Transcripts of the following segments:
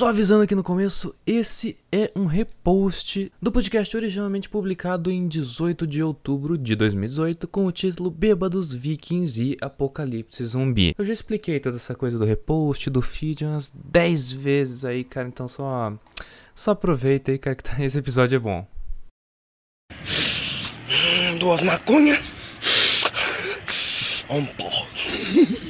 Só avisando aqui no começo, esse é um repost do podcast originalmente publicado em 18 de outubro de 2018 com o título Bêbados, Vikings e Apocalipse Zumbi. Eu já expliquei toda essa coisa do repost, do feed umas 10 vezes aí, cara, então só só aproveita aí, cara, que tá, esse episódio é bom. Duas maconhas. Um pó.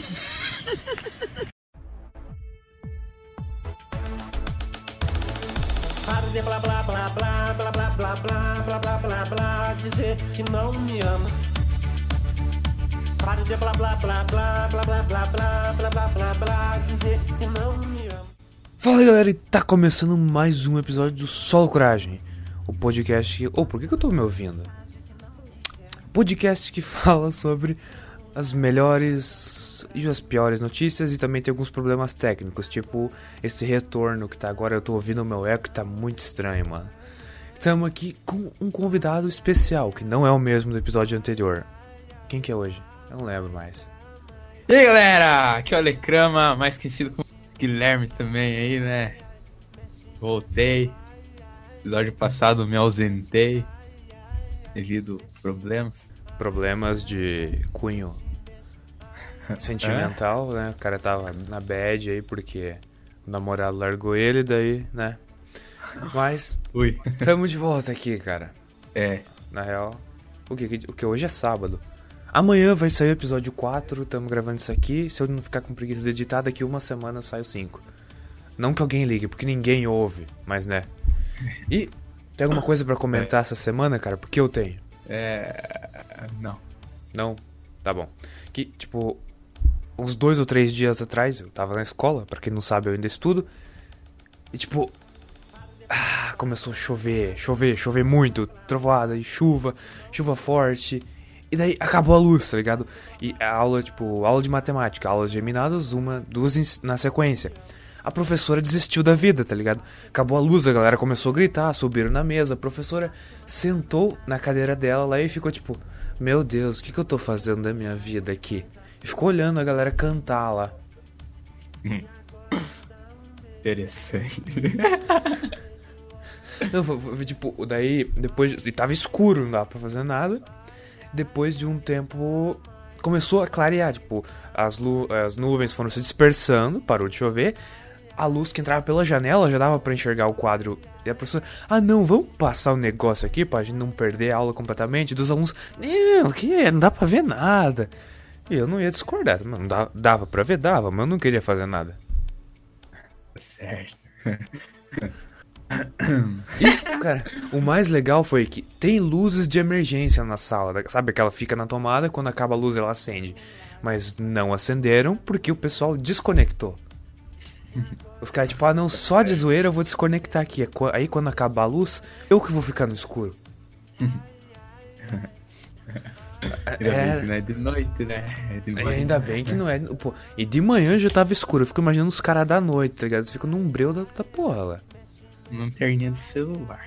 De blá blá blá blá blá blá blá blá blá blá blá blá dizer que não me ama. Para de blá blá blá blá blá blá blá blá blá blá blá blá dizer que não me ama. Fala galera, e tá começando mais um episódio do Solo Coragem, o podcast que... Oh, por que, que eu tô me ouvindo? Podcast que fala sobre as melhores e as piores notícias e também tem alguns problemas técnicos, tipo esse retorno que tá agora, eu tô ouvindo o meu eco e tá muito estranho, mano. Estamos aqui com um convidado especial, que não é o mesmo do episódio anterior. Quem que é hoje? Eu não lembro mais. E aí galera, aqui é o Alecrama, mais conhecido como Guilherme também aí, né? Voltei. Episódio passado me ausentei devido a problemas. Problemas de cunho sentimental, né? O cara tava na bad aí porque o namorado largou ele, daí, né? Mas Ui. tamo de volta aqui, cara. É. Na real, o que, o que hoje é sábado. Amanhã vai sair o episódio 4, tamo gravando isso aqui. Se eu não ficar com preguiça de editar, daqui uma semana sai o 5. Não que alguém ligue, porque ninguém ouve, mas né. E tem alguma coisa pra comentar essa semana, cara? Porque eu tenho. É. Não. Não? Tá bom. Que, tipo, uns dois ou três dias atrás, eu tava na escola, pra quem não sabe, eu ainda estudo. E, tipo, ah, começou a chover, chover, chover muito, trovoada e chuva, chuva forte. E daí acabou a luz, tá ligado? E a aula, tipo, aula de matemática, aulas geminadas, uma, duas na sequência. A professora desistiu da vida, tá ligado? Acabou a luz, a galera começou a gritar, subiram na mesa. A professora sentou na cadeira dela lá e ficou tipo: Meu Deus, o que, que eu tô fazendo da minha vida aqui? E ficou olhando a galera cantar lá. Interessante. Não, foi, foi, tipo, daí, depois. E tava escuro, não dava pra fazer nada. Depois de um tempo. Começou a clarear, tipo, as, as nuvens foram se dispersando, parou de chover. A luz que entrava pela janela já dava pra enxergar o quadro. E a professora, ah não, vamos passar o negócio aqui pra gente não perder a aula completamente. Dos alunos, não, o que é? Não dá pra ver nada. E eu não ia discordar, mano, dava, dava pra ver, dava, mas eu não queria fazer nada. certo. E, cara, o mais legal foi que tem luzes de emergência na sala. Sabe que ela fica na tomada, quando acaba a luz ela acende. Mas não acenderam porque o pessoal desconectou. Os caras, tipo, ah, não, só de zoeira eu vou desconectar aqui. Aí quando acabar a luz, eu que vou ficar no escuro. Ainda bem que não é de noite, né? É E ainda bem que não é. Pô, e de manhã já tava escuro. Eu fico imaginando os caras da noite, tá ligado? Eles ficam num breu da, da porra lá. Lanterninha do celular.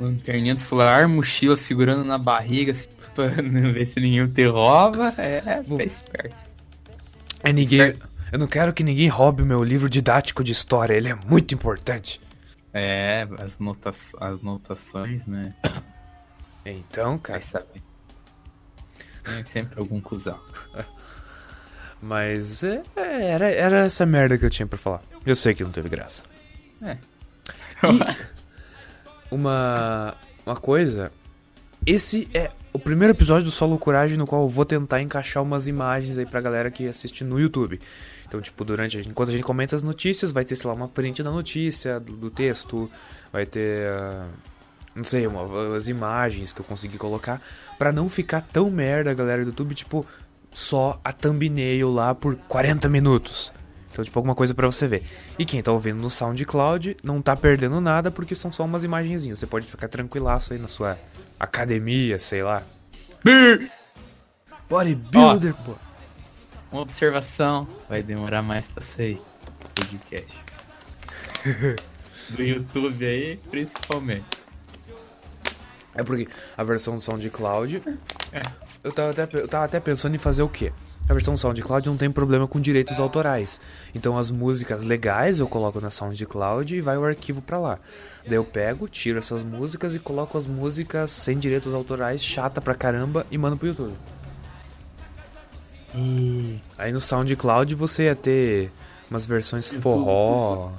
Lanterninha do celular, mochila segurando na barriga, assim, pra não ver se ninguém te rouba. É, Bom. tá esperto. É ninguém. Eu não quero que ninguém roube o meu livro didático de história. Ele é muito importante. É, as, notas, as notações, né? Então, cara. Vai saber. Tem sempre algum cuzão. Mas é, era, era essa merda que eu tinha pra falar. Eu sei que não teve graça. É. Uma, uma coisa. Esse é o primeiro episódio do Solo Coragem no qual eu vou tentar encaixar umas imagens aí pra galera que assiste no YouTube. Então, tipo, durante enquanto a gente comenta as notícias, vai ter, sei lá, uma print da notícia, do, do texto, vai ter. ah, não sei, uma, as imagens que eu consegui colocar. Pra não ficar tão merda, galera do YouTube, tipo, só a thumbnail lá por 40 minutos. Então, tipo, alguma coisa pra você ver. E quem tá ouvindo no SoundCloud não tá perdendo nada porque são só umas imagenzinhas. Você pode ficar tranquilaço aí na sua academia, sei lá. Bodybuilder, pô. Uma observação, vai demorar mais pra sair podcast. Do YouTube aí, principalmente. É porque a versão do SoundCloud. Eu tava, até, eu tava até pensando em fazer o quê? A versão SoundCloud não tem problema com direitos autorais. Então as músicas legais eu coloco na SoundCloud e vai o arquivo pra lá. Daí eu pego, tiro essas músicas e coloco as músicas sem direitos autorais, chata pra caramba, e mando pro YouTube. E... Aí no SoundCloud você ia ter umas versões forró,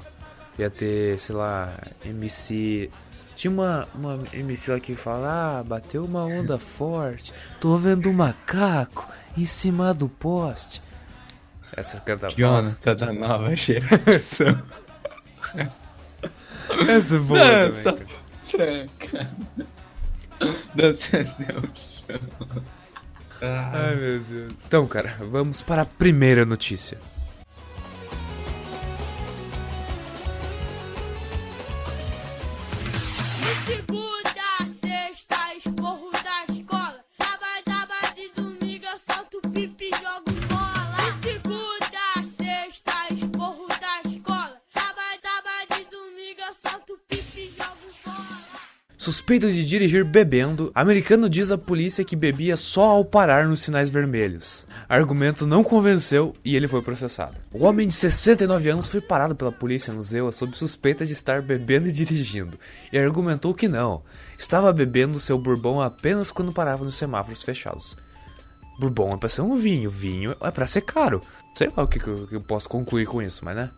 ia ter, sei lá, MC. Tinha uma, uma MC lá que fala: Ah, bateu uma onda forte, tô vendo um macaco em cima do poste. Essa canta Jonathan da nova geração. Essa é boa Dança também. Dança no chão. Ah, Ai meu Deus. Então, cara, vamos para a primeira notícia. Suspeito de dirigir bebendo, americano diz à polícia que bebia só ao parar nos sinais vermelhos. Argumento não convenceu e ele foi processado. O homem de 69 anos foi parado pela polícia no Zewa sob suspeita de estar bebendo e dirigindo, e argumentou que não, estava bebendo seu bourbon apenas quando parava nos semáforos fechados. Bourbon é pra ser um vinho, vinho é pra ser caro. Sei lá o que, que eu, que eu posso concluir com isso, mas né?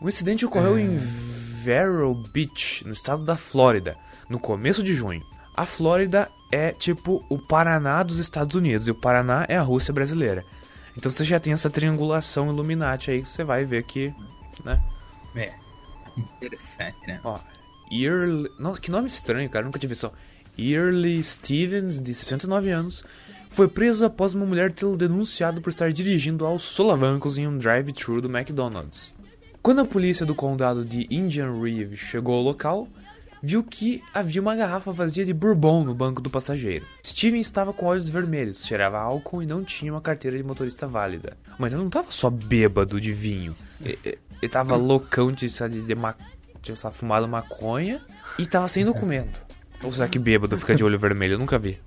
O incidente ocorreu em Vero Beach, no estado da Flórida, no começo de junho. A Flórida é tipo o Paraná dos Estados Unidos e o Paraná é a Rússia brasileira. Então você já tem essa triangulação Illuminati aí que você vai ver que, né? é. Interessante, né? Ó, Early... Nossa, que nome estranho, cara, nunca tive só. Early Stevens, de 69 anos, foi preso após uma mulher tê-lo denunciado por estar dirigindo aos solavancos em um drive-thru do McDonald's. Quando a polícia do condado de Indian River chegou ao local, viu que havia uma garrafa vazia de bourbon no banco do passageiro. Steven estava com olhos vermelhos, cheirava álcool e não tinha uma carteira de motorista válida. Mas ele não estava só bêbado de vinho. Ele, estava loucão de, de, ma... de estar fumado maconha e estava sem documento. Ou será que bêbado fica de olho vermelho? Eu nunca vi.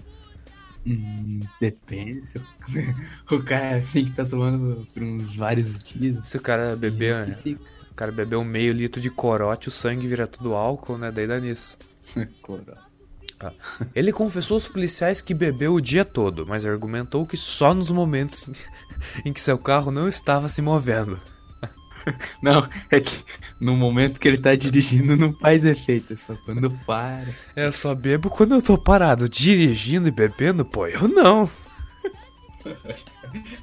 Hum, depende. O cara tem que estar tomando por uns vários dias. Se o cara beber. O cara beber um meio litro de corote, o sangue vira tudo álcool, né? Daí dá nisso. Coro. Ele confessou aos policiais que bebeu o dia todo, mas argumentou que só nos momentos em que seu carro não estava se movendo. Não, é que no momento que ele tá dirigindo não faz efeito, é só quando para. Eu só bebo quando eu tô parado, dirigindo e bebendo, pô, eu não.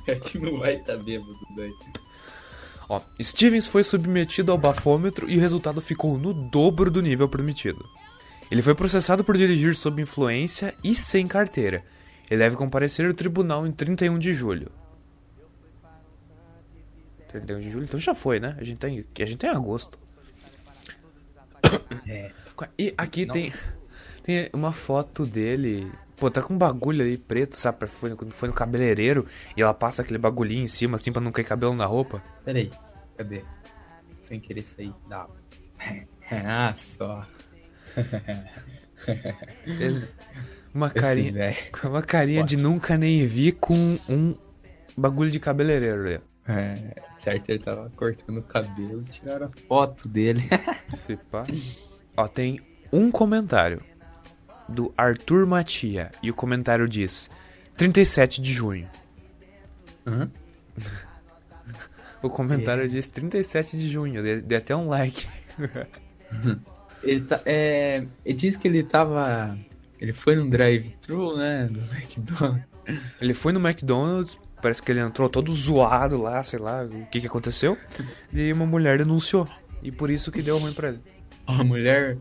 É que não vai estar tá bêbado daí. Ó, Stevens foi submetido ao bafômetro e o resultado ficou no dobro do nível permitido. Ele foi processado por dirigir sob influência e sem carteira. Ele deve comparecer ao tribunal em 31 de julho. 31 de julho? Então já foi, né? A gente tem, a gente tem agosto. É. E aqui tem, tem uma foto dele. Pô, tá com um bagulho ali preto, sabe? Foi, quando foi no cabeleireiro e ela passa aquele bagulhinho em cima, assim, pra não cair cabelo na roupa. Pera aí, cadê? Sem querer sair da. Ah, só. Ele- uma carinha. Uma carinha de nunca nem vi com um bagulho de cabeleireiro ali. É, certo, ele tava cortando o cabelo e tiraram a foto dele. Se pá. Ó, tem um comentário do Arthur Matia e o comentário diz 37 de junho. Hã? O comentário diz 37 de junho, dei, dei até um like. Ele tá. É. Ele disse que ele tava. Ele foi num drive-thru, né? Do McDonald's. Ele foi no McDonald's, parece que ele entrou todo zoado lá, sei lá o que que aconteceu. E uma mulher denunciou. E por isso que deu ruim pra ele. A mulher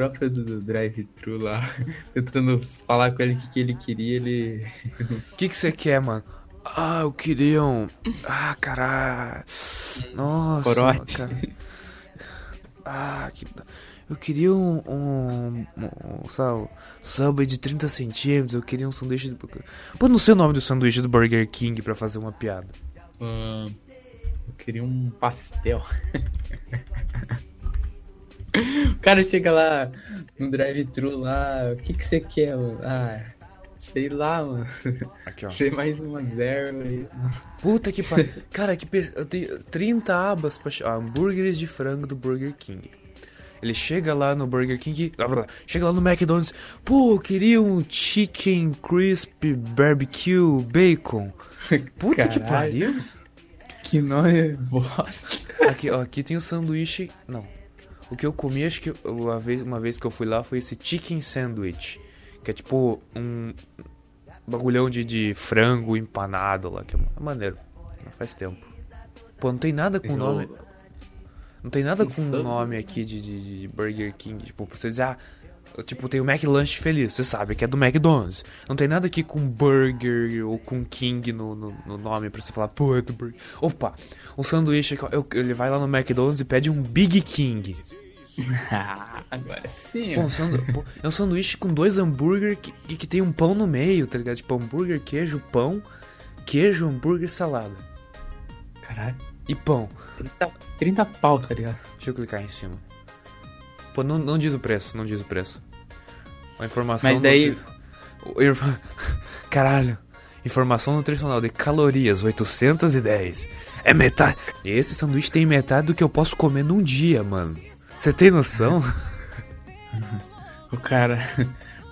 própria do, drive-thru lá, tentando falar com ele o que, que ele queria, ele. O que que você quer, mano? Ah, eu queria um. Ah, caralho. Nossa. Corote. Cara. Ah, que. Eu queria um. Um. um sabe, Subway de 30 centímetros. Eu queria um sanduíche. De... Pô, não sei o nome do sanduíche do Burger King pra fazer uma piada. Eu queria um pastel. o cara chega lá no drive-thru lá, o que que você quer? Ah, sei lá, mano. Aqui, ó. Tem mais uma zero aí. Puta que pariu. Cara, que pe... eu tenho 30 abas pra. Ah, hambúrgueres de frango do Burger King. Ele chega lá no Burger King. blá, blá, blá, Chega lá no McDonald's. Pô, eu queria um chicken crisp barbecue bacon. Puta que Caralho. pariu. Que nome bosta. Aqui, ó, aqui tem o sanduíche. Não. O que eu comi, acho que uma vez, uma vez que eu fui lá foi esse chicken sandwich. Que é tipo um bagulhão de, de frango empanado lá. Que é maneiro. Faz tempo. Pô, não tem nada com Eu- nome. Não tem nada com Insano. nome aqui de, de- de Burger King. Tipo, pra você dizer, ah, tipo, tem o McLanche Feliz, você sabe que é do McDonald's. Não tem nada aqui com Burger ou com King no, no, no nome pra você falar, pô, é do Burger. Opa, um sanduíche, eu- ele vai lá no McDonald's e pede um Big King. Ah, agora sim. Pô, um sandu- pô, é um sanduíche com dois hambúrguer que, que, tem um pão no meio, tá ligado? Tipo, hambúrguer, queijo, pão, queijo, hambúrguer, salada. Caralho. E pão. 30, 30 pau, tá ligado? Deixa eu clicar em cima. Pô, não, não diz o preço, não diz o preço. A informação. Mas daí- nutri- Caralho. Informação nutricional de calorias 810. É metade. Esse sanduíche tem metade do que eu posso comer num dia, mano. Você tem noção? O cara.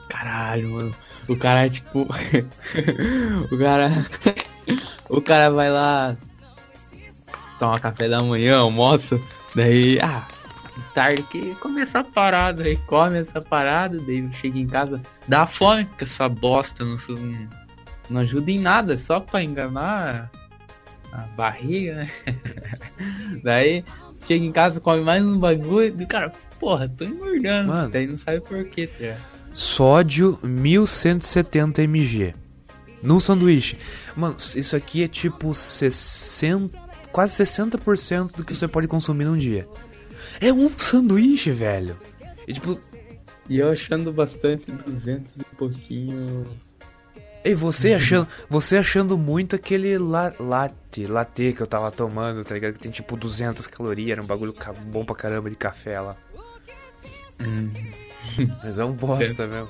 Caralho, mano. O cara tipo. o cara. o cara vai lá. Toma café da manhã, almoça. Daí. Ah, tarde que começa a parada. Aí come essa parada. Daí chega em casa. Dá fome, porque essa bosta não, não, não ajuda em nada. É só pra enganar a barriga, né? Daí. Chega em casa, come mais um bagulho. E, cara, porra, tô engordando. Mano. Daí não sabe por quê, tá ligado? Sódio 1170 mg. Num sanduíche. Mano, isso aqui é tipo 60. Quase 60% do que você pode consumir num dia. É um sanduíche, velho. E tipo, E eu achando bastante 200 e pouquinho. E você achando, você achando muito aquele la, latte, latte que eu tava tomando, tá ligado? Que tem tipo 200 calorias, era um bagulho bom pra caramba de café lá. Mas é um bosta mesmo.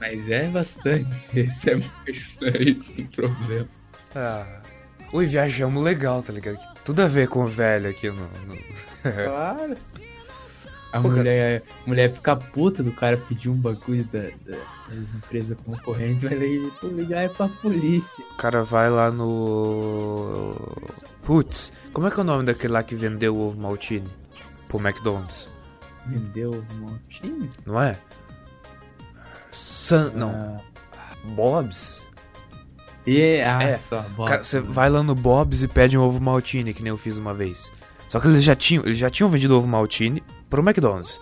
Mas é bastante. Esse é mais é o problema. Ah. Oi, viajamos legal, tá ligado? Tudo a ver com o velho aqui no. no- Claro. A Pô, mulher, mulher fica puta do cara pedir um bagulho da, da- das empresas concorrentes, vai ligar é pra polícia. O cara vai lá no. Putz, como é que é o nome daquele lá que vendeu o ovo maltine pro McDonald's? Vendeu um monte. Não é? San. Não. Ah, Bob's? e, ah, É, só. Cara, você vai lá no Bob's e pede um ovo maltine, que nem eu fiz uma vez. Só que eles já tinham, eles já tinham vendido ovo maltine pro McDonald's.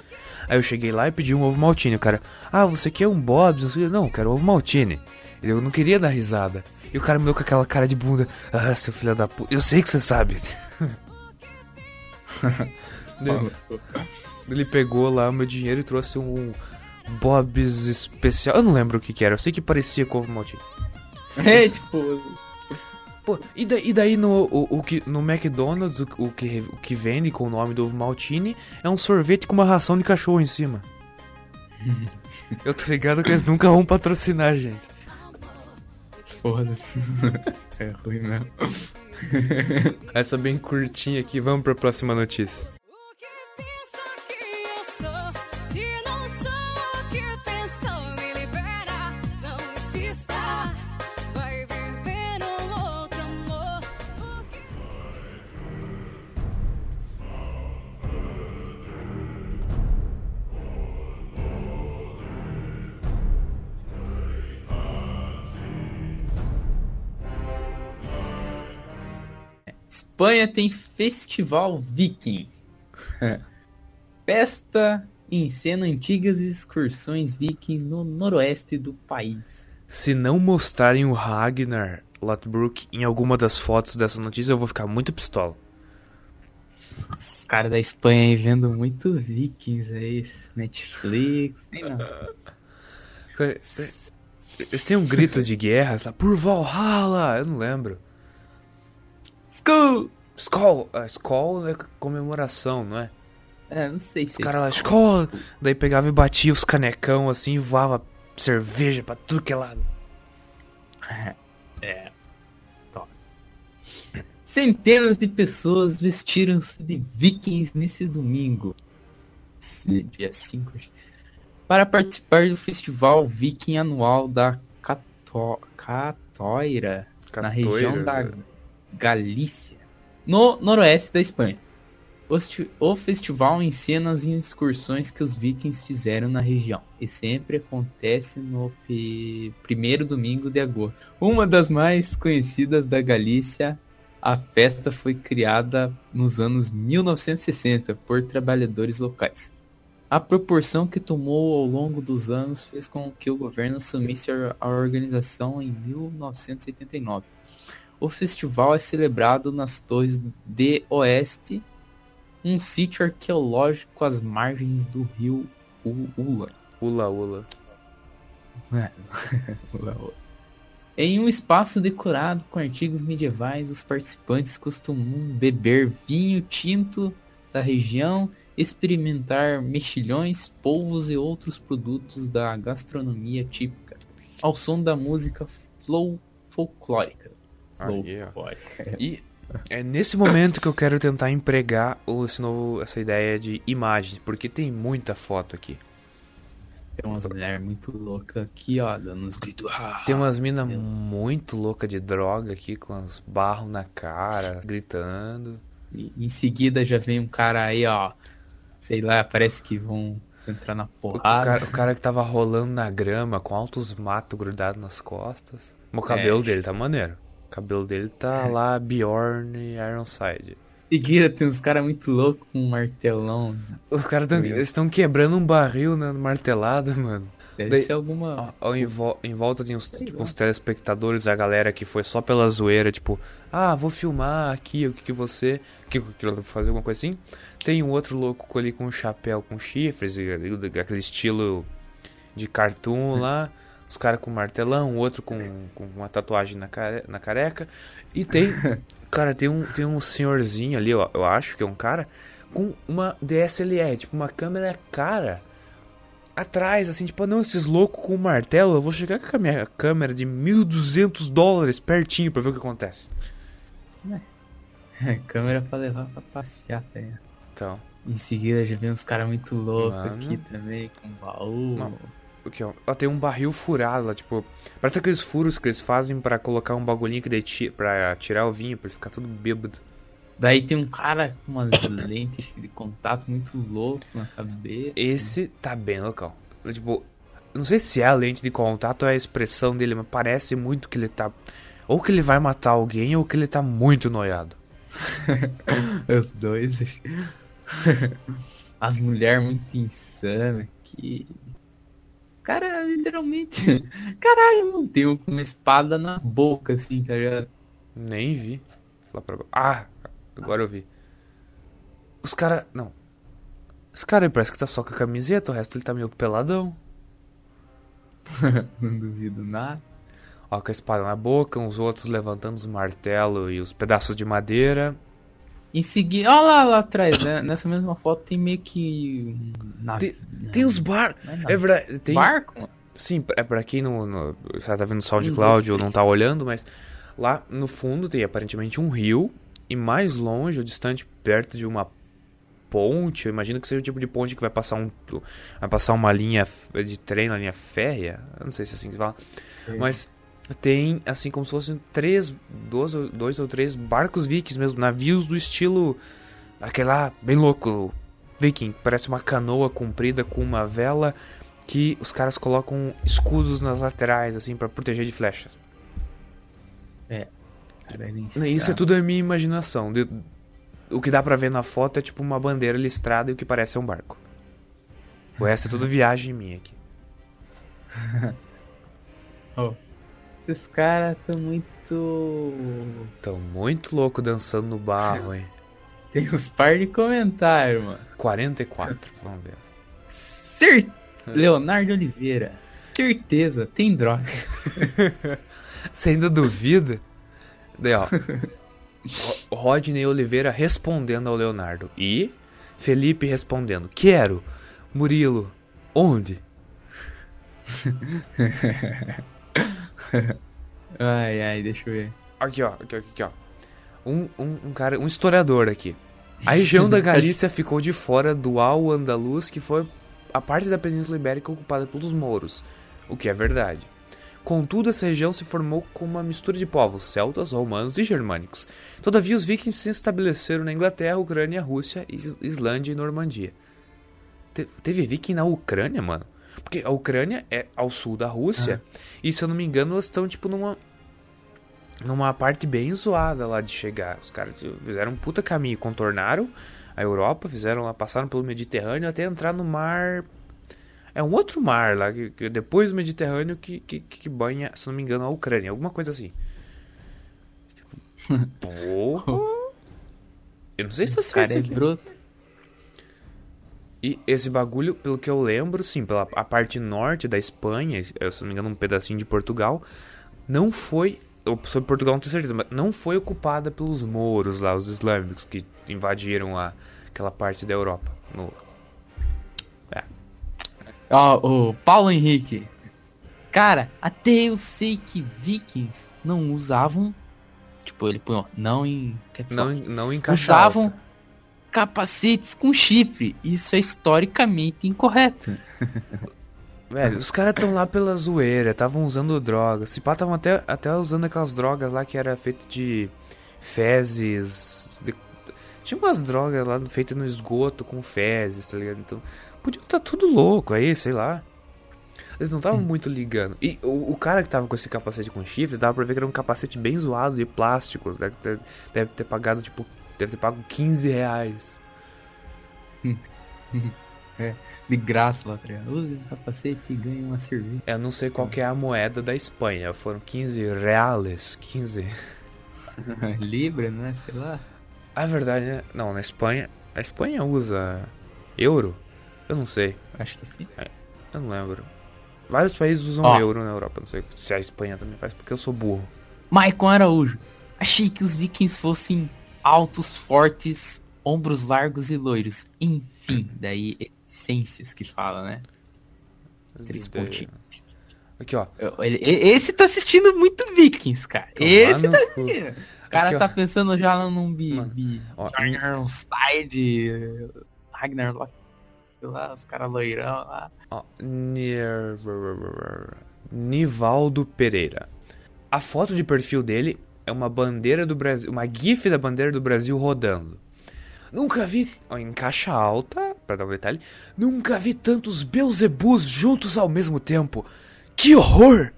Aí eu cheguei lá e pedi um ovo maltine. O cara, ah, você quer um Bob's? Não, sei não, eu quero ovo maltine. Eu não queria dar risada. E o cara me deu com aquela cara de bunda. Ah, seu filho da puta. Eu sei que você sabe. ele, ele pegou lá o meu dinheiro e trouxe um Bob's especial. Eu não lembro o que que era. Eu sei que parecia com ovo maltine. É, tipo, Pô, e, da- e daí no, o, o que, no McDonald's o, o que, o que vende com o nome do ovo maltine é um sorvete com uma ração de cachorro em cima. Eu tô ligado que eles nunca vão patrocinar a gente. foda. é ruim mesmo. Essa bem curtinha aqui, vamos pra próxima notícia. Espanha tem Festival Viking. Festa encena antigas excursões vikings no noroeste do país. Se não mostrarem o Ragnar Lothbrok em alguma das fotos dessa notícia, eu vou ficar muito pistola. Os caras da Espanha aí vendo muito vikings aí, Netflix, sei não. Eles têm um grito de guerra, lá, por Valhalla, eu não lembro. Skull! Skol, a Skol é comemoração, não é? É, não sei se Os caras lá, escola. Daí pegava e batia os canecão assim e voava cerveja pra tudo que é lado. É. Top. Centenas de pessoas vestiram-se de vikings nesse domingo. Esse Dia 5. acho. Para participar do festival viking anual da Cato... Catoira, na região da Galícia, no noroeste da Espanha. O festi- O festival encena as excursões que os vikings fizeram na região e sempre acontece no primeiro domingo de agosto. Uma das mais conhecidas da Galícia, a festa foi criada nos anos 1960 por trabalhadores locais. A proporção que tomou ao longo dos anos fez com que o governo assumisse a organização em 1989. O festival é celebrado nas Torres de Oeste, um sítio arqueológico às margens do rio Ula. Ula, ula. Ula, Ula. Em um espaço decorado com artigos medievais, os participantes costumam beber vinho tinto da região, experimentar mexilhões, polvos e outros produtos da gastronomia típica, ao som da música flow Aí, ó. Folclórica. E é nesse momento que eu quero tentar empregar o- esse novo, essa ideia de imagens, porque tem muita foto aqui. Tem umas mulheres muito loucas aqui, ó, dando uns gritos. Tem umas minas muito loucas de droga aqui, com os barros na cara, gritando. E em seguida já vem um cara aí, ó. Sei lá, parece que vão entrar na O porrada. cara, o cara que tava rolando na grama, com altos matos grudados nas costas. O cabelo É. dele tá maneiro. O cabelo dele tá lá, Bjorn e Ironside. Seguida tem uns caras muito loucos com um martelão. Os caras tão, eles estão quebrando um barril na martelada, mano. Deve Daí- ser alguma. Ó, ó, em, vo- em volta tem uns, tipo, uns telespectadores, a galera que foi só pela zoeira, tipo, ah, vou filmar aqui, o que que você. Que, que eu vou fazer alguma coisa assim. Tem um outro louco ali com um chapéu com chifres, aquele estilo de cartoon lá. Os caras com martelão, o outro com, com uma tatuagem na, care, na careca. E tem. Cara, tem um, tem um senhorzinho ali, ó, eu acho que é um cara, com uma DSLR, tipo, uma câmera cara atrás, assim, tipo, não, esses loucos com martelo, eu vou chegar com a minha câmera de 1.200 dólares pertinho pra ver o que acontece. Câmera pra levar pra passear, tá ligado? Então, Em seguida já vem uns caras muito loucos aqui também, com baú. Não. O que ó, ó, tem um barril furado lá, tipo, parece aqueles furos que eles fazem pra colocar um bagulhinho que daí pra tirar o vinho, pra ele ficar tudo bêbado. Daí tem um cara com umas lentes de contato muito louco na cabeça. Esse tá bem local. Tipo, não sei se é a lente de contato ou é a expressão dele, mas parece muito que ele tá. Ou que ele vai matar alguém ou que ele tá muito noiado. Os dois. As mulheres muito insanas que. Cara, literalmente. Caralho, mano, tem com uma espada na boca, assim, tá ligado? Nem vi. Lá pra... Ah, agora eu vi. Os cara. Não. Esse cara parece que tá só com a camiseta, o resto ele tá meio peladão. Não duvido nada. Ó, com a espada na boca, uns outros levantando os martelos e os pedaços de madeira. Em seguida, olha lá, lá atrás, né? Nessa mesma foto tem meio que. nave- Tem, tem os bar... Não é. É verdade, tem... Barco. Sim, é pra quem não, não já tá vendo o SoundCloud ou não tá olhando, mas lá no fundo tem aparentemente um rio e mais longe, ou distante, perto de uma ponte, eu imagino que seja o tipo de ponte que vai passar um vai passar uma linha de trem, uma linha férrea, eu não sei se é assim que se fala, mas tem assim como se fossem três, dois, ou- dois ou três barcos vikings mesmo, navios do estilo aquele lá, bem louco, viking, parece uma canoa comprida com uma vela que os caras colocam escudos nas laterais, assim, pra proteger de flechas. Cara, ele Isso é tudo a minha imaginação. De- O que dá pra ver na foto é tipo uma bandeira listrada e o que parece ser um barco. O resto é tudo viagem minha aqui. Esses caras tão muito. Tão muito louco dançando no barro, hein? Tem uns par de comentários, mano. 44, vamos ver. Cer... Leonardo Oliveira. Certeza, tem droga. Você ainda duvida? Daí, ó. Ro- Rodney Oliveira respondendo ao Leonardo. E Felipe respondendo: Quero. Murilo, onde? Ai, ai, deixa eu ver. Aqui, ó, aqui, ó, aqui, ó. Um, um, um cara, um historiador aqui. A região da Galícia ficou de fora do Al-Andalus, que foi a parte da Península Ibérica ocupada pelos mouros, o que é verdade. Contudo, essa região se formou como uma mistura de povos celtas, romanos e germânicos. Todavia, os vikings se estabeleceram na Inglaterra, Ucrânia, Rússia, Is- Islândia e Normandia. Te- teve viking na Ucrânia, mano? Porque a Ucrânia é ao sul da Rússia, e se eu não me engano, elas estão tipo numa numa parte bem zoada lá de chegar. Os caras fizeram um puta caminho, contornaram a Europa, fizeram lá, passaram pelo Mediterrâneo até entrar no mar. É um outro mar lá, que, que depois do Mediterrâneo que, que, que banha, se não me engano, a Ucrânia, alguma coisa assim. Tipo, Porra! Eu não sei se tá certo cara é. E esse bagulho, pelo que eu lembro, sim, pela a parte norte da Espanha, se não me engano, um pedacinho de Portugal, não foi. Sobre Portugal não tenho certeza, mas não foi ocupada pelos mouros lá, os islâmicos, que invadiram a, aquela parte da Europa. No, Ó, o Paulo Henrique. Cara, até eu sei que vikings não usavam. Tipo, ele põe, ó, não em. não, não encaixa usavam alta. Capacetes com chifre. Isso é historicamente incorreto. Velho, os caras estão lá pela zoeira, estavam usando drogas. Se pá, estavam até, até usando aquelas drogas lá que era feito de fezes. de- Tinha umas drogas lá feitas no esgoto com fezes, tá ligado? Então, podia estar tudo louco aí, sei lá. Eles não estavam muito ligando. E o, o cara que tava com esse capacete com chifres, dava pra ver que era um capacete bem zoado de plástico. Deve ter, deve ter pagado, tipo, deve ter pago 15 reais. De graça lá, tá ligado? Use um capacete e ganhe uma cerveja. Eu não sei qual que é a moeda da Espanha. Foram 15 reais. 15. Libra, né? Sei lá. Ah, é verdade, né? Não, na Espanha. A Espanha usa euro? Eu não sei. Acho que sim. Eu não lembro. Vários países usam Ó. euro na Europa. Não sei se a Espanha também faz, porque eu sou burro. Maicon Araújo. Achei que os vikings fossem altos, fortes, ombros largos e loiros. Enfim, daí essências que fala, né? Três pontinhos. Aqui, ó. Ele- esse tá assistindo muito vikings, cara. Tomar esse tá cu. assistindo. O cara Aqui, ó. tá pensando já num bi... Bi ó, Ironstide, Ragnar lá, os caras loirão lá. Ó, Nier- Nivaldo Pereira. A foto de perfil dele é uma bandeira do Brasil, uma gif da bandeira do Brasil rodando. Nunca vi, ó, em caixa alta, pra dar um detalhe, nunca vi tantos Beelzebus juntos ao mesmo tempo. Que horror!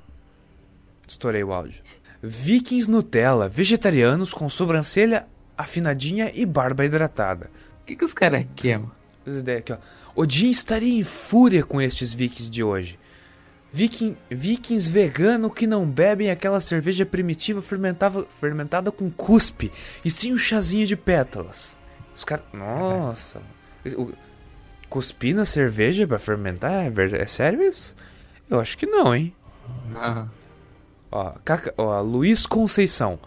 Estourei o áudio. Vikings Nutella, vegetarianos com sobrancelha afinadinha e barba hidratada. O que que os caras querem, ideia aqui, ó. Odin estaria em fúria com estes vikings de hoje. Viking, vikings vegano que não bebem aquela cerveja primitiva fermentada com cuspe, e sim um chazinho de pétalas. Os caras. Nossa. O- Cuspir na cerveja pra fermentar? É, verdade, é sério isso? Eu acho que não, hein? Ah, Ó, caca- ó, Luiz Conceição.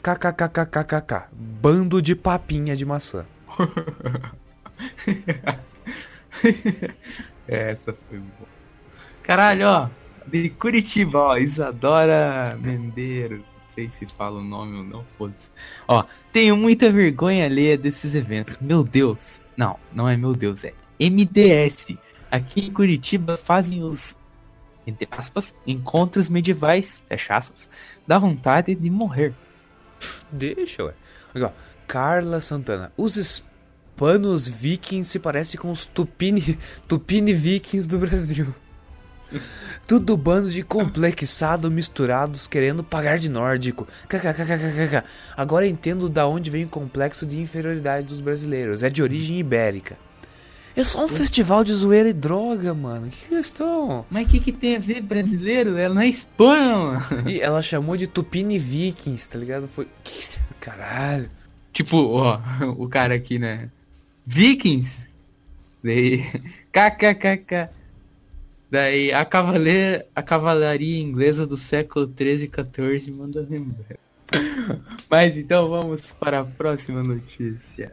KKKKKK. Bando de papinha de maçã. essa foi boa. Caralho, ó. De Curitiba, ó. Isadora Mendeiro. Não sei se fala o nome ou não, foda-se. Ó, tenho muita vergonha alheia desses eventos. Meu Deus. Não, não é meu Deus, é MDS. Aqui em Curitiba fazem os, entre aspas, encontros medievais, fecha aspas, dá vontade de morrer. Deixa, ué. Aqui, ó. Carla Santana. Os hispanos vikings se parecem com os tupini, tupini vikings do Brasil. Tudo bando de complexado misturados querendo pagar de nórdico. KKKKKK. Agora entendo da onde vem o complexo de inferioridade dos brasileiros. É de origem ibérica. É só um festival de zoeira e droga, mano. Que questão? Mas o que, que tem a ver brasileiro? Ela na Espanha, mano. E ela chamou de Tupini Vikings, tá ligado? Foi. Que isso? Caralho. Tipo, ó, o cara aqui, né? Vikings. Daí. KKKK. Daí a cavaleira, a cavalaria inglesa do século 13 e 14 manda lembrar. Mas então vamos para a próxima notícia.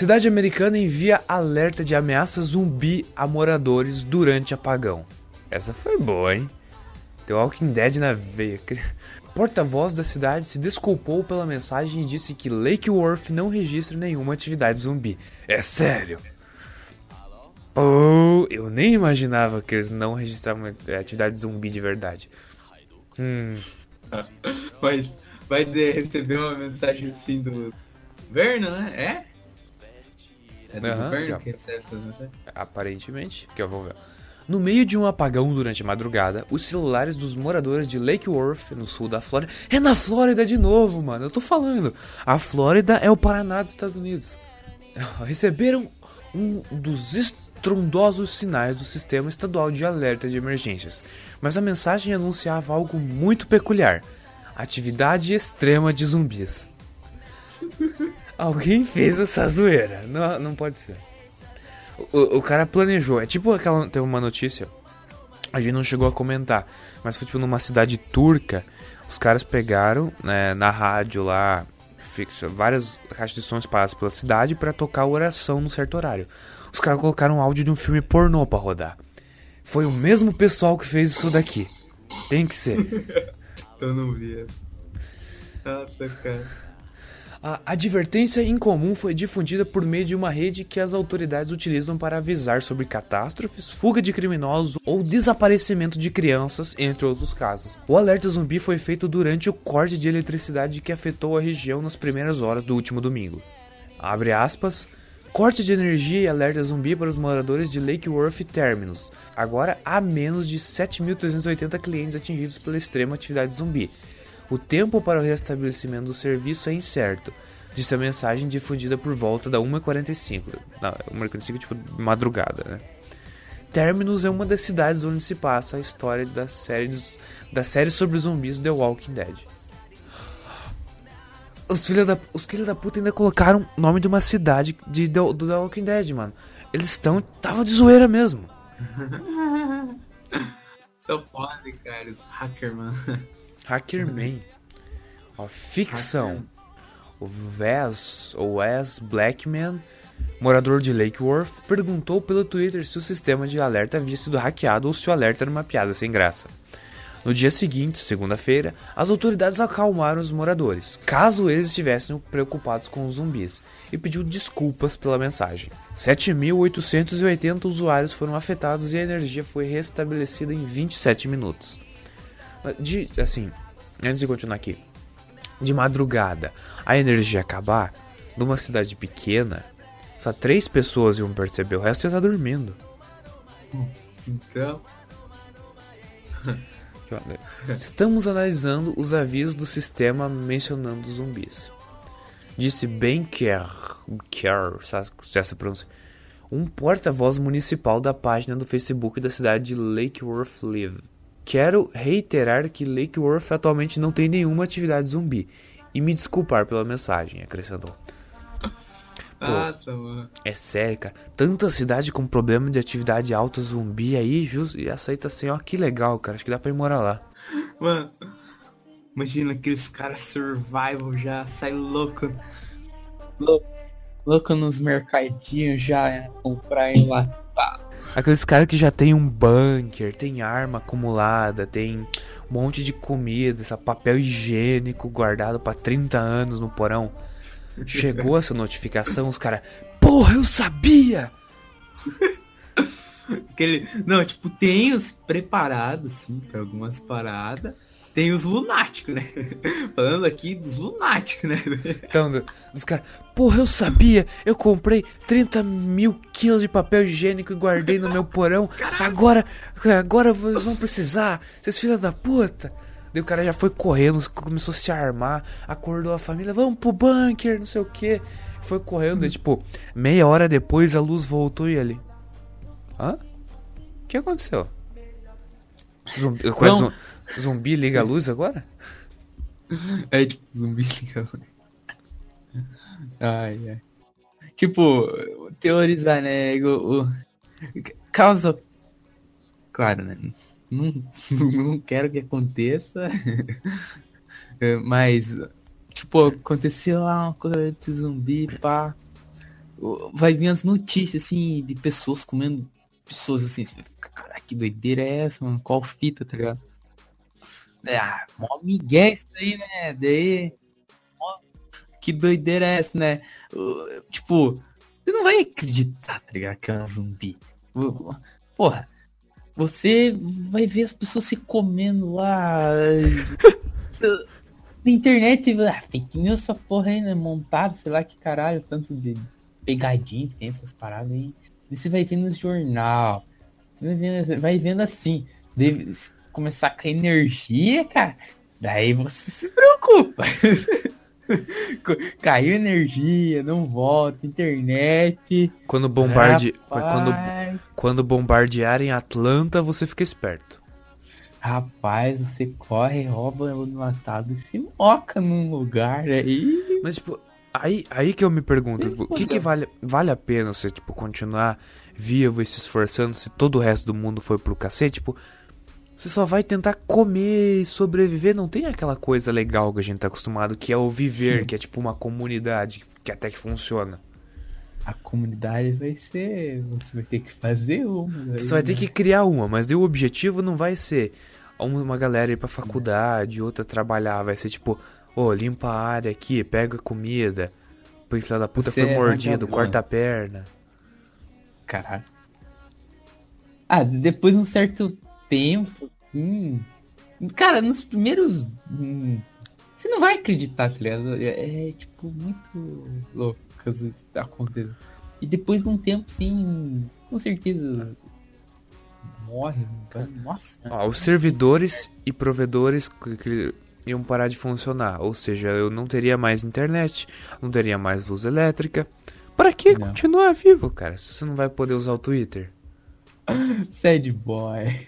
Cidade americana envia alerta de ameaça zumbi a moradores durante apagão. Essa foi boa, hein? The Walking Dead na veia. Porta-voz da cidade se desculpou pela mensagem e disse que Lake Worth não registra nenhuma atividade zumbi. É sério? Pô, eu nem imaginava que eles não registravam atividade zumbi de verdade. Hum, Mas vai receber uma mensagem assim do governo, né? É? É do Aham, governo já. que recebe essas mensagens? aparentemente, que eu vou ver. No meio de um apagão durante a madrugada, os celulares dos moradores de Lake Worth, no sul da Flórida. É na Flórida de novo, mano. Eu tô falando. A Flórida é o Paraná dos Estados Unidos. Receberam um dos estrondosos sinais do sistema estadual de alerta de emergências. Mas a mensagem anunciava algo muito peculiar: atividade extrema de zumbis. Alguém fez essa zoeira. Não, não pode ser. O, o cara planejou. É tipo aquela. Tem uma notícia. A gente não chegou a comentar. Mas foi tipo numa cidade turca. Os caras pegaram né, na rádio lá. Várias caixas de som espalhadas pela cidade pra tocar oração num certo horário. Os caras colocaram um áudio de um filme pornô pra rodar. Foi o mesmo pessoal que fez isso daqui. Tem que ser. Eu não vi essa. Nossa, cara. A advertência incomum foi difundida por meio de uma rede que as autoridades utilizam para avisar sobre catástrofes, fuga de criminosos ou desaparecimento de crianças, entre outros casos. O alerta zumbi foi feito durante o corte de eletricidade que afetou a região nas primeiras horas do último domingo. Abre aspas. Corte de energia e alerta zumbi para os moradores de Lake Worth Terminus. Agora há menos de 7.380 clientes atingidos pela extrema atividade zumbi. O tempo para o restabelecimento do serviço é incerto, disse a mensagem difundida por volta da 1h45. Não, 1h45 tipo madrugada, né? Terminus é uma das cidades onde se passa a história da série, da série sobre zumbis The Walking Dead. Os filhos da, os da puta ainda colocaram o nome de uma cidade de, The- do The Walking Dead, mano. Eles estão. Tava de zoeira mesmo. Só pode, cara, os hackers, mano. Hackerman. Ó, ficção. O Wes, ou Wes Blackman, morador de Lake Worth, perguntou pelo Twitter se o sistema de alerta havia sido hackeado ou se o alerta era uma piada sem graça. No dia seguinte, segunda-feira, as autoridades acalmaram os moradores, caso eles estivessem preocupados com os zumbis, e pediu desculpas pela mensagem. 7.880 usuários foram afetados e a energia foi restabelecida em 27 minutos. De, assim, antes de continuar aqui, de madrugada, a energia acabar, numa cidade pequena, só três pessoas iam perceber, o resto ia estar dormindo. Então, Estamos analisando os avisos do sistema mencionando zumbis. Disse Ben Kerr, Kerr se essa pronúncia, um porta-voz municipal da página do Facebook da cidade de Lake Worth Live. Quero reiterar que Lake Worth atualmente não tem nenhuma atividade zumbi e me desculpar pela mensagem, acrescentou. nossa, mano. É sério, cara. Tanta cidade com problema de atividade alta zumbi aí, justo, e tá assim, ó, que legal, cara. Acho que dá pra ir morar lá. Mano, imagina aqueles caras survival já, sai louco. Louco, louco nos mercadinhos já, é, comprar em lá. Pá. Aqueles caras que já tem um bunker, tem arma acumulada, tem um monte de comida, esse papel higiênico guardado pra 30 anos no porão. Chegou essa notificação, os caras, porra, eu sabia! Aquele, não, tipo, tem os preparados, assim, pra algumas paradas. Tem os lunáticos, né? Falando aqui dos lunáticos, né? Então, dos caras, porra, eu sabia, eu comprei 30 mil quilos de papel higiênico e guardei no meu porão. Agora, agora vocês vão precisar, vocês filhos da puta. Daí o cara já foi correndo, começou a se armar, acordou a família, vamos pro bunker, não sei o que. Foi correndo, e tipo, meia hora depois a luz voltou e ele. Hã? O que aconteceu? Zumbi, um- zumbi liga a luz agora? É tipo zumbi liga. Ai, ai. Tipo, teorizar, né? O, causa. Claro, né? Não, não quero que aconteça. Mas, tipo, aconteceu lá uma coisa de zumbi, pá. Vai vir as notícias, assim, de pessoas comendo pessoas assim. Que doideira é essa, mano? Qual fita, tá ligado? É, Ah, mó migué isso aí, né? Daí. Que doideira é essa, né? Tipo, você não vai acreditar, tá ligado? Que é um zumbi. Porra, você vai ver as pessoas se comendo lá. Na internet, ah, fake news essa porra aí, né? Montado, sei lá que caralho, tanto de pegadinha tem essas paradas aí. E você vai vendo no jornal. Você vai vendo, vai vendo assim. Se começar cair energia, cara. Daí você se preocupa. Caiu energia, não volta, internet. Quando bombarde... Quando, quando bombardearem Atlanta, você fica esperto. rapaz, você corre, rouba o enlatado e se moca num lugar aí. Mas, tipo, aí, aí que eu me pergunto, tipo, o que que vale, vale a pena você, tipo, continuar vivo e se esforçando se todo o resto do mundo foi pro cacete? Tipo, você só vai tentar comer e sobreviver, não tem aquela coisa legal que a gente tá acostumado, que é o viver, que é tipo uma comunidade, que até que funciona. A comunidade vai ser. Você vai ter que fazer uma. Você vai ter que criar uma, mas o objetivo não vai ser uma galera ir pra faculdade, outra trabalhar, vai ser tipo, ô, limpa a área aqui, pega comida, o filho da puta Você foi é mordido, vagabundo. corta a perna. Caralho. Ah, depois de um certo tempo, assim. Cara, nos primeiros. hum, Você não vai acreditar, tá ligado? É, é, tipo muito louco isso tá acontecendo. E depois de um tempo, sim, com certeza. Morre. Nossa. Ó, os servidores e provedores que iam parar de funcionar, ou seja, eu não teria mais internet, não teria mais luz elétrica. Para que Não. continuar vivo, cara, se você não vai poder usar o Twitter? Sad boy.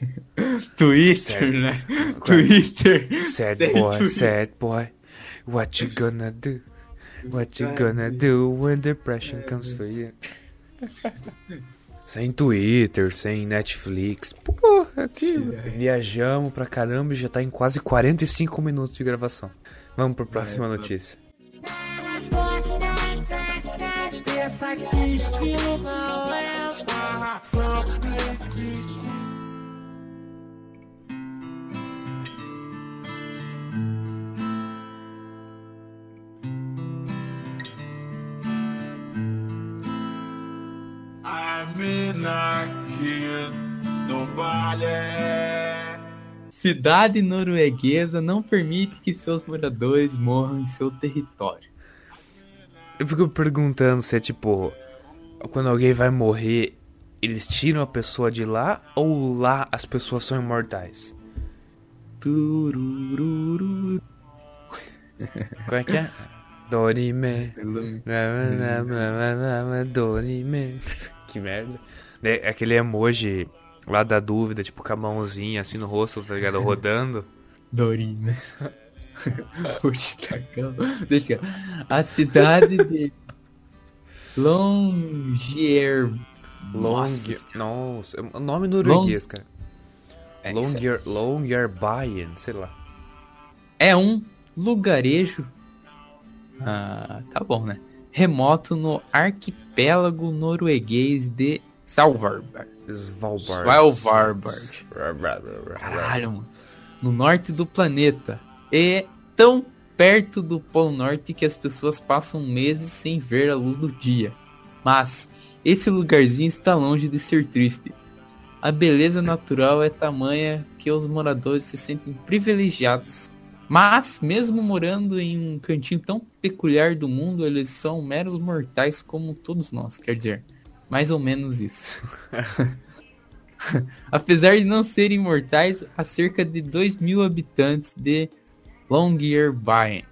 Twitter, Sad- né? Twitter. Sad Sad boy, Twitter. sad boy, what you gonna do? What you gonna do when depression comes for you? Sem Twitter, sem Netflix. Porra, aqui viajamos pra caramba e já tá em quase 45 minutos de gravação. Vamos pra próxima notícia. A Cidade norueguesa não permite que seus moradores morram em seu território. Eu fico perguntando se é tipo. Quando alguém vai morrer, eles tiram a pessoa de lá ou lá as pessoas são imortais? Turururu. Qual é que é? Dorime. Dorime. Que merda. É Aquele emoji lá da dúvida, tipo com a mãozinha assim no rosto, tá ligado? Rodando. Dorina. Poxa, tá. Deixa eu... A cidade de Longier... Long. Nossa, Nossa, é um nome norueguês, cara. é, Longer, Longyearbyen, sei lá. é um lugarejo... Ah, tá bom, né? Remoto no arquipélago norueguês de Svalbard. Svalbard. Svalbard. Caralho, mano. No norte do planeta. E tão perto do Polo Norte que as pessoas passam meses sem ver a luz do dia. Mas esse lugarzinho está longe de ser triste. A beleza natural é tamanha que os moradores se sentem privilegiados. Mas, mesmo morando em um cantinho tão peculiar do mundo, eles são meros mortais como todos nós. Quer dizer, mais ou menos isso. Apesar de não serem mortais, há cerca de 2 mil habitantes de Longyearbyen,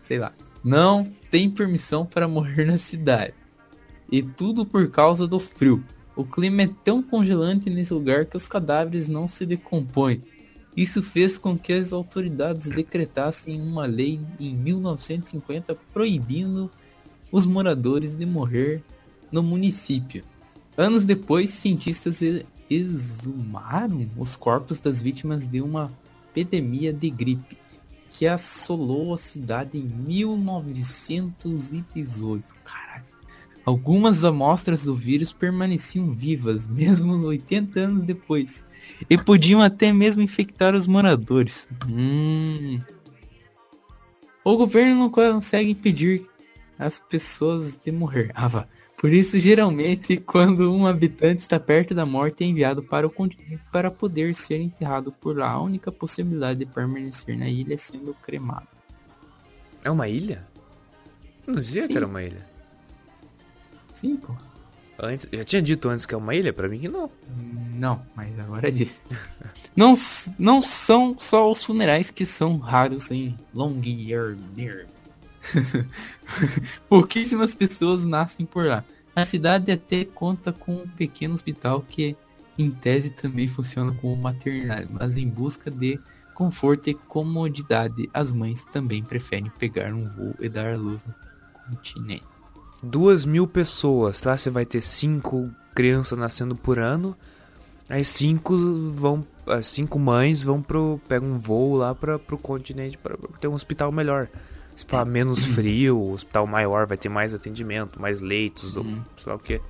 sei lá, não tem permissão para morrer na cidade. E tudo por causa do frio. O clima é tão congelante nesse lugar que os cadáveres não se decompõem. Isso fez com que as autoridades decretassem uma lei em 1950 proibindo os moradores de morrer no município. Anos depois, cientistas exumaram os corpos das vítimas de uma epidemia de gripe que assolou a cidade em 1918. Caraca. Algumas amostras do vírus permaneciam vivas, mesmo 80 anos depois, e podiam até mesmo infectar os moradores. Hum. O governo não consegue impedir as pessoas de morrer. Ah, vá. Por isso, geralmente, quando um habitante está perto da morte, é enviado para o continente para poder ser enterrado por lá. A única possibilidade de permanecer na ilha é sendo cremado. É uma ilha? Não dizia Sim. que era uma ilha. Sim, pô. Antes, já tinha dito antes que é uma ilha? Pra mim que não. Não, mas agora disse. Não, não são só os funerais que são raros em Longyearbyen. Pouquíssimas pessoas nascem por lá. A cidade até conta com um pequeno hospital que, em tese, também funciona como maternário, mas em busca de conforto e comodidade, as mães também preferem pegar um voo e dar à luz no continente. Duas mil pessoas. Lá você vai ter cinco crianças nascendo por ano. Aí cinco vão. As cinco mães vão pro. pegam um voo lá pra, pro continente pra ter um hospital melhor. Hospital menos frio, hospital maior, vai ter mais atendimento, mais leitos, ou sei lá o que.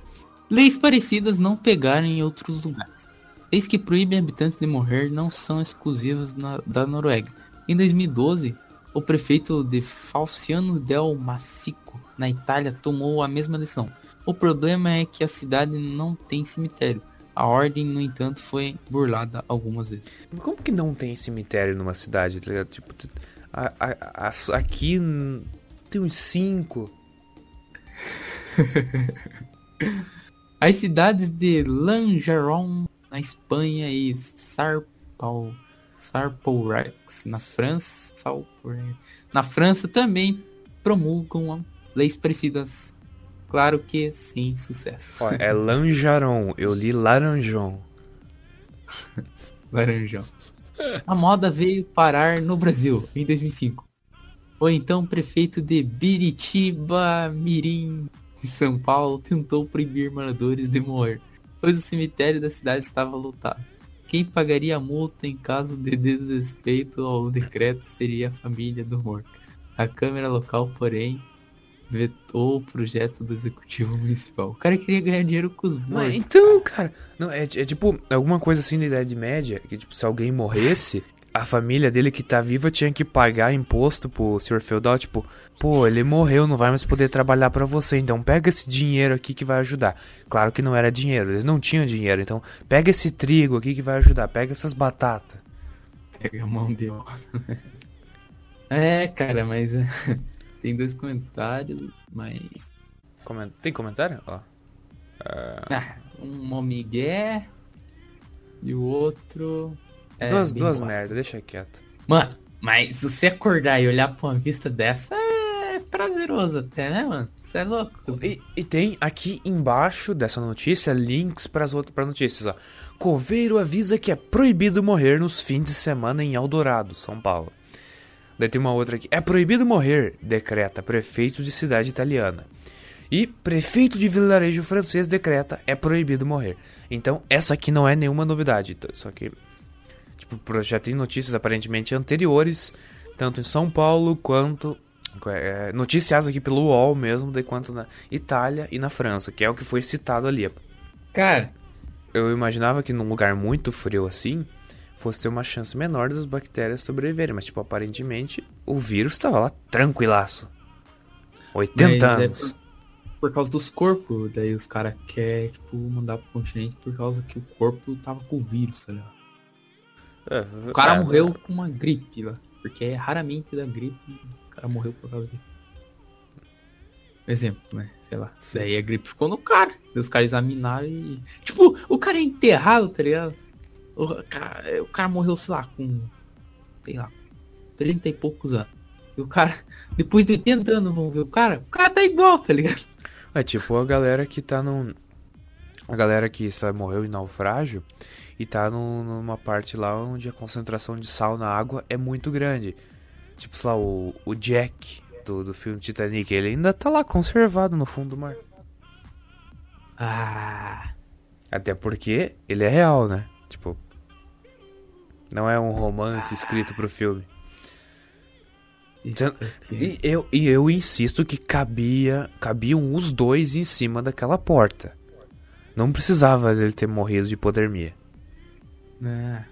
Leis parecidas não pegaram em outros lugares. Leis que proíbem habitantes de morrer não são exclusivas na- da Noruega. Em 2012, o prefeito de Falciano del Massico, na Itália, tomou a mesma decisão. O problema é que a cidade não tem cemitério. A ordem, no entanto, foi burlada algumas vezes. Como que não tem cemitério numa cidade, tá ligado? Tipo, a- a- a- aqui tem uns cinco. As cidades de Langeron, na Espanha, e Sarpau, Sarporex, na França, Sarporex, na França também promulgam leis parecidas. Claro que sem sucesso. Ó, é Lanjaron, eu li Laranjon. Laranjão. A moda veio parar no Brasil em 2005. O então prefeito de Biritiba Mirim, em São Paulo, tentou proibir moradores de morrer, pois o cemitério da cidade estava lotado. Quem pagaria a multa em caso de desrespeito ao decreto seria a família do morto. A Câmara local, porém, vetou o projeto do executivo municipal. O cara queria ganhar dinheiro com os Mas mortos. então, cara, não, é, é tipo alguma coisa assim da Idade Média, que tipo, se alguém morresse, a família dele que tá viva tinha que pagar imposto pro senhor feudal, tipo, pô, ele morreu, não vai mais poder trabalhar pra você, então pega esse dinheiro aqui que vai ajudar. Claro que não era dinheiro, eles não tinham dinheiro, então pega esse trigo aqui que vai ajudar, pega essas batatas. Pega a mão de obra. É, cara, mas é, tem dois comentários, mas. Tem comentário? Ó. Ah, um é Miguel e o outro. É, duas duas merda, deixa quieto. Mano, mas se você acordar e olhar pra uma vista dessa, é prazeroso até, né, mano? Você é louco. E, e tem aqui embaixo dessa notícia links para as outras notícias, ó. Coveiro avisa que é proibido morrer nos fins de semana em Eldorado, São Paulo. Daí tem uma outra aqui. É proibido morrer, decreta prefeito de cidade italiana. E prefeito de vilarejo francês decreta é proibido morrer. Então, essa aqui não é nenhuma novidade. t- Só que, tipo, já tem notícias aparentemente anteriores, tanto em São Paulo quanto. é, noticiadas aqui pelo UOL mesmo, de quanto na Itália e na França, que é o que foi citado ali. Cara, Eu imaginava que num lugar muito frio assim, fosse ter uma chance menor das bactérias sobreviverem, mas, tipo, aparentemente o vírus estava lá tranquilaço. 80 mas é anos. por, por causa dos corpos, daí os caras querem, tipo, mandar pro continente por causa que o corpo tava com o vírus, tá ligado? É, O cara é, morreu com uma gripe lá. Porque é raramente da gripe, o cara morreu por causa disso. Exemplo, né? Sei lá. Daí a gripe ficou no cara. Daí os caras examinaram e. Tipo, o cara é enterrado, tá ligado? O cara, o cara morreu, sei lá, com. Sei lá. 30 e poucos anos. E o cara, depois de 80 anos, vão ver o cara. O cara tá igual, tá ligado? É tipo a galera que tá num. A galera que sabe, morreu em naufrágio e tá num- numa parte lá onde a concentração de sal na água é muito grande. Tipo, sei lá, o, o Jack do, do filme Titanic, ele ainda tá lá conservado no fundo do mar. Ah. Até porque ele é real, né? Tipo. Não é um romance escrito pro filme. Então. E eu, e eu insisto que cabia, cabiam os dois em cima daquela porta. Não precisava dele ter morrido de hipotermia. Ah,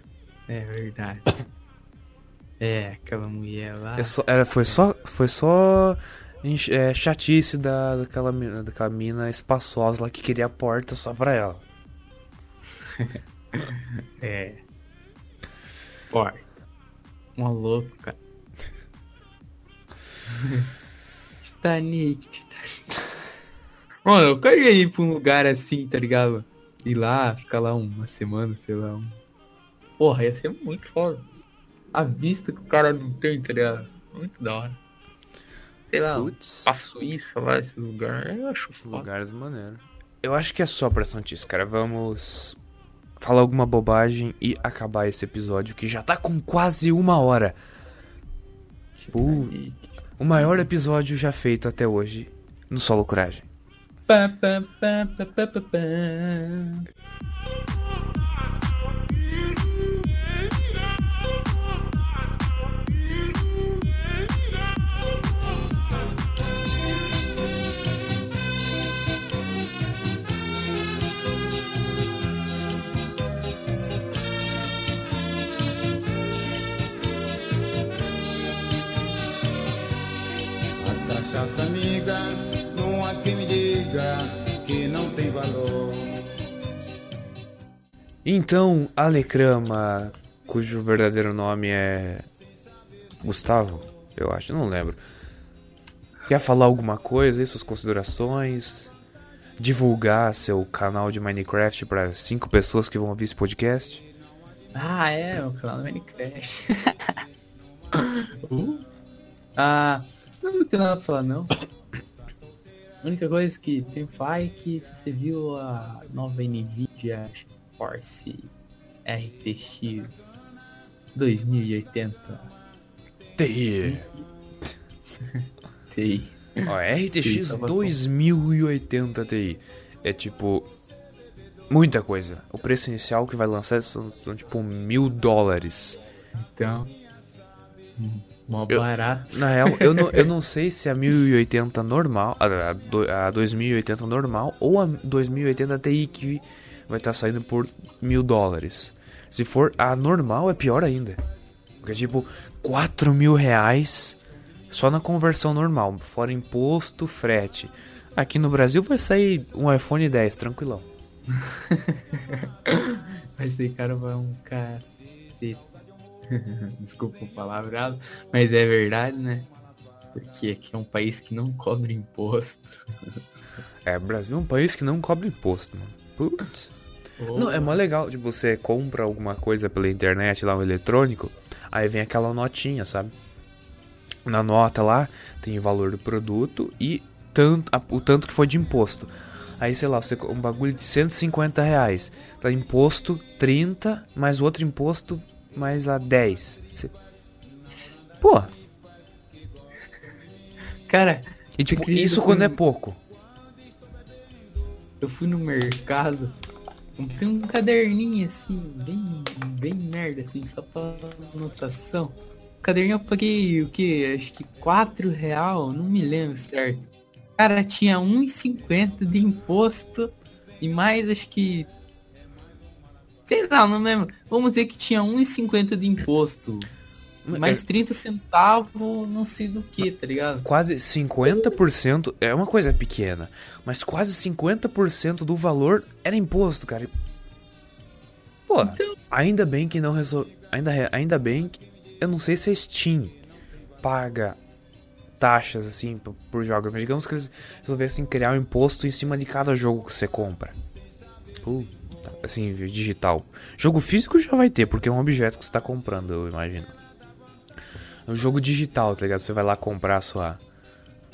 é verdade. É, aquela mulher lá. É só- era, foi só, foi só é, chatice da, daquela, daquela mina espaçosa lá que queria a porta só pra ela. É. Porta. Uma louco, cara. Titanic, Titanic. Mano, eu queria ir pra um lugar assim, tá ligado? Ir lá, ficar lá uma semana, sei lá. Um... Porra, ia ser muito foda. A vista que o cara não tem, tá ligado? Muito da hora. Sei lá, Putz. a Suíça lá, esse lugar, eu acho foda. Lugares maneiros. Eu acho que é só pra Santis, cara. Vamos falar alguma bobagem e acabar esse episódio que já tá com quase uma hora. Titanic. O maior episódio já feito até hoje no Solo Coragem. Então, Alecrama, cujo verdadeiro nome é Gustavo, eu acho, não lembro. Quer falar alguma coisa aí, suas considerações? Divulgar seu canal de Minecraft para cinco pessoas que vão ouvir esse podcast? Ah, é, o canal do Minecraft. uh. Ah, não tem nada pra falar, não. A única coisa que tem falar é que se você viu a nova NVIDIA Force RTX 2080 TI. Ti. Ó, RTX Isso, vai 2080 Ti. É tipo. Muita coisa. O preço inicial que vai lançar são, são tipo mil dólares. Então, hum, mó Eu- barato. Na real, eu não, eu não sei se a 1080 normal, a, a, a 2080 normal ou a 2080 Ti que vai estar saindo por mil dólares. Se for a normal, é pior ainda. Porque é tipo 4 mil reais só na conversão normal, fora imposto, frete. Aqui no Brasil vai sair um iPhone 10, tranquilão. Mas esse cara vai um cacete. Desculpa o palavrado, mas é verdade, né? Porque aqui é um país que não cobra imposto. É, Brasil é um país que não cobra imposto, mano. Putz. Não, é mó legal, tipo, você compra alguma coisa pela internet lá, um eletrônico, aí vem aquela notinha, sabe? Na nota lá tem o valor do produto e tanto, a- o tanto que foi de imposto. Aí, sei lá, você, um bagulho de 150 reais. Tá imposto 30, mais o outro imposto mais a 10. Você- Pô, Cara, e tipo, isso quando é eu- pouco. eu fui no mercado, comprei um caderninho assim, bem, bem merda, assim, só pra anotação. O caderninho eu paguei o que? Acho que 4 real, não me lembro certo. Cara, tinha 1,50 de imposto e mais acho que. Sei lá, não lembro. Vamos dizer que tinha 1,50 de imposto. Mais 30 centavos, não sei do que, tá ligado? quase 50%, é uma coisa pequena, mas quase 50% do valor era imposto, cara. Pô, Então- ainda bem que não resolve, ainda ainda bem que eu não sei se a Steam paga taxas assim por, por jogos, mas digamos que eles resolvessem criar um imposto em cima de cada jogo que você compra. Puta, assim, digital. Jogo físico já vai ter, porque é um objeto que você tá comprando, eu imagino. É um jogo digital, tá ligado? Você vai lá comprar a sua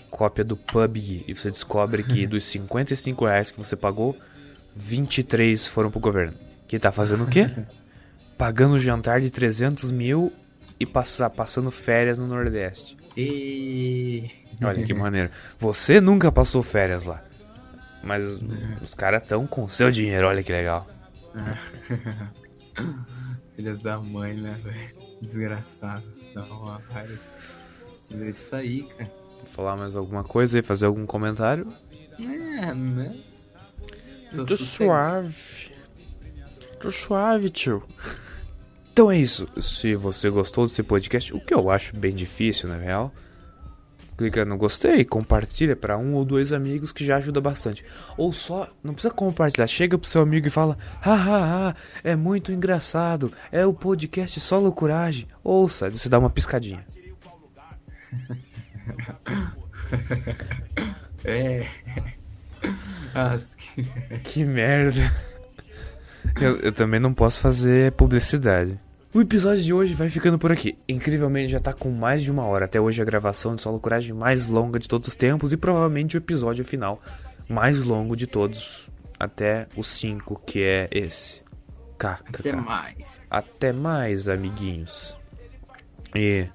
cópia do PUBG e você descobre que dos 55 reais que você pagou, 23 foram pro governo. Que tá fazendo o quê? Pagando jantar de 300 mil e passa, passando férias no Nordeste. E... Olha que maneiro. Você nunca passou férias lá. Mas os caras tão com seu dinheiro, olha que legal. Filhas da mãe, né, velho? Desgraçado. Raiva. Mas é isso aí, cara. Falar mais alguma coisa e fazer algum comentário? É, né? Tô Tô suave. Tô suave, tio. Então é isso. Se você gostou desse podcast, o que eu acho bem difícil, na real, clica no gostei, compartilha pra um ou dois amigos que já ajuda bastante. Ou só, não precisa compartilhar, chega pro seu amigo e fala: hahaha, é muito engraçado, é o podcast só loucuragem. Ouça, você dá uma piscadinha. É. Ah, que- Que merda. Eu, eu também não posso fazer publicidade. O episódio de hoje vai ficando por aqui. Incrivelmente já tá com mais de uma hora. Até hoje a gravação de Solo Coragem mais longa de todos os tempos e provavelmente o episódio final mais longo de todos. Até o 5, que é esse. KKK. Até mais. Até mais, amiguinhos. E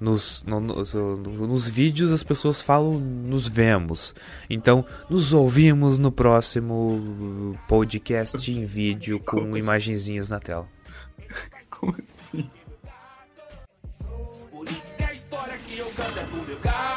nos, no- nos, no- nos vídeos as pessoas falam nos vemos. Então, nos ouvimos no próximo podcast em vídeo com imagenzinhas na tela. Como assim? Por isso que a história que eu canto é do meu gato.